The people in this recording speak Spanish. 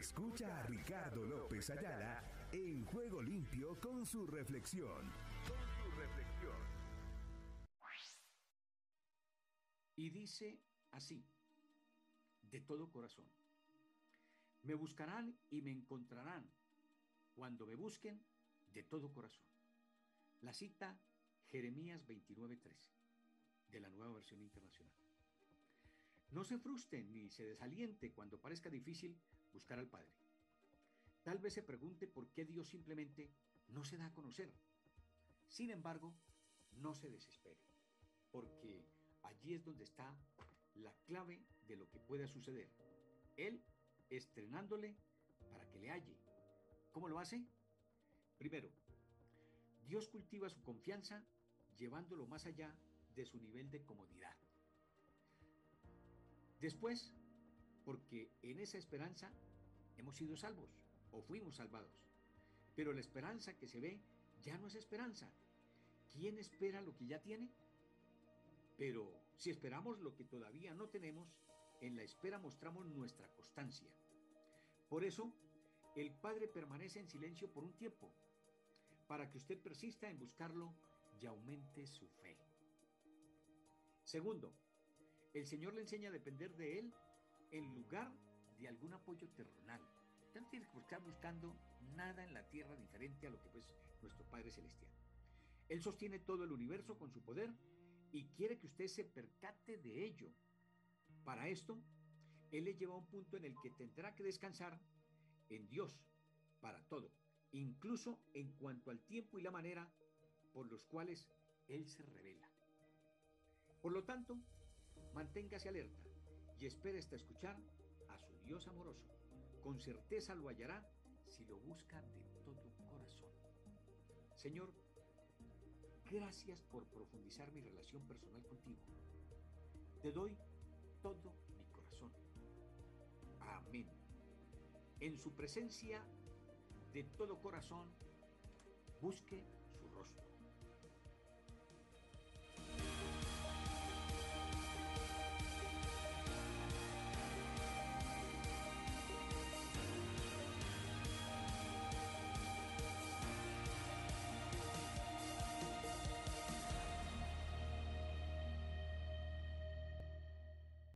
Escucha a Ricardo López Ayala en Juego Limpio con su reflexión. Con su reflexión. Y dice así, de todo corazón, me buscarán y me encontrarán cuando me busquen de todo corazón. La cita Jeremías 29:13 de la nueva versión internacional. No se frustren ni se desaliente cuando parezca difícil buscar al Padre. Tal vez se pregunte por qué Dios simplemente no se da a conocer. Sin embargo, no se desespere, porque allí es donde está la clave de lo que pueda suceder. Él estrenándole para que le halle. ¿Cómo lo hace? Primero, Dios cultiva su confianza llevándolo más allá de su nivel de comodidad. Después, porque en esa esperanza hemos sido salvos o fuimos salvados. Pero la esperanza que se ve ya no es esperanza. ¿Quién espera lo que ya tiene? Pero si esperamos lo que todavía no tenemos, en la espera mostramos nuestra constancia. Por eso, el Padre permanece en silencio por un tiempo, para que usted persista en buscarlo y aumente su fe. Segundo, el Señor le enseña a depender de Él en lugar de algún apoyo terrenal. Usted no tiene que estar buscando nada en la tierra diferente a lo que pues nuestro Padre Celestial. Él sostiene todo el universo con su poder y quiere que usted se percate de ello. Para esto, Él le lleva a un punto en el que tendrá que descansar en Dios para todo, incluso en cuanto al tiempo y la manera por los cuales Él se revela. Por lo tanto, manténgase alerta y espere hasta escuchar a su Dios amoroso. Con certeza lo hallará si lo busca de todo corazón. Señor, gracias por profundizar mi relación personal contigo. Te doy todo mi corazón. Amén. En su presencia de todo corazón, busque.